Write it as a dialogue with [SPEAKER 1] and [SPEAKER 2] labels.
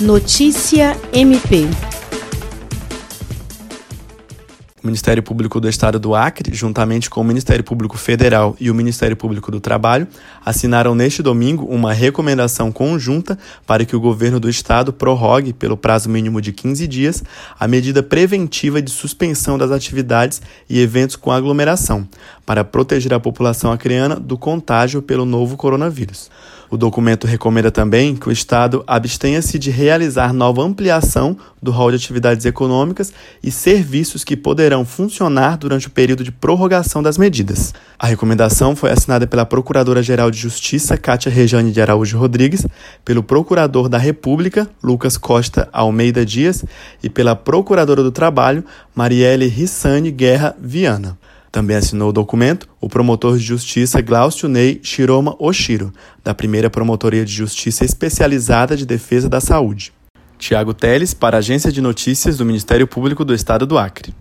[SPEAKER 1] Notícia MP.
[SPEAKER 2] O Ministério Público do Estado do Acre, juntamente com o Ministério Público Federal e o Ministério Público do Trabalho, assinaram neste domingo uma recomendação conjunta para que o governo do estado prorrogue, pelo prazo mínimo de 15 dias, a medida preventiva de suspensão das atividades e eventos com aglomeração, para proteger a população acreana do contágio pelo novo coronavírus. O documento recomenda também que o Estado abstenha-se de realizar nova ampliação do rol de atividades econômicas e serviços que poderão funcionar durante o período de prorrogação das medidas. A recomendação foi assinada pela Procuradora-Geral de Justiça, Cátia Rejane de Araújo Rodrigues, pelo Procurador da República, Lucas Costa Almeida Dias, e pela Procuradora do Trabalho, Marielle Rissane Guerra Viana. Também assinou o documento o promotor de justiça Glaucio Ney Shiroma Oshiro, da primeira Promotoria de Justiça Especializada de Defesa da Saúde. Tiago Teles, para a Agência de Notícias do Ministério Público do Estado do Acre.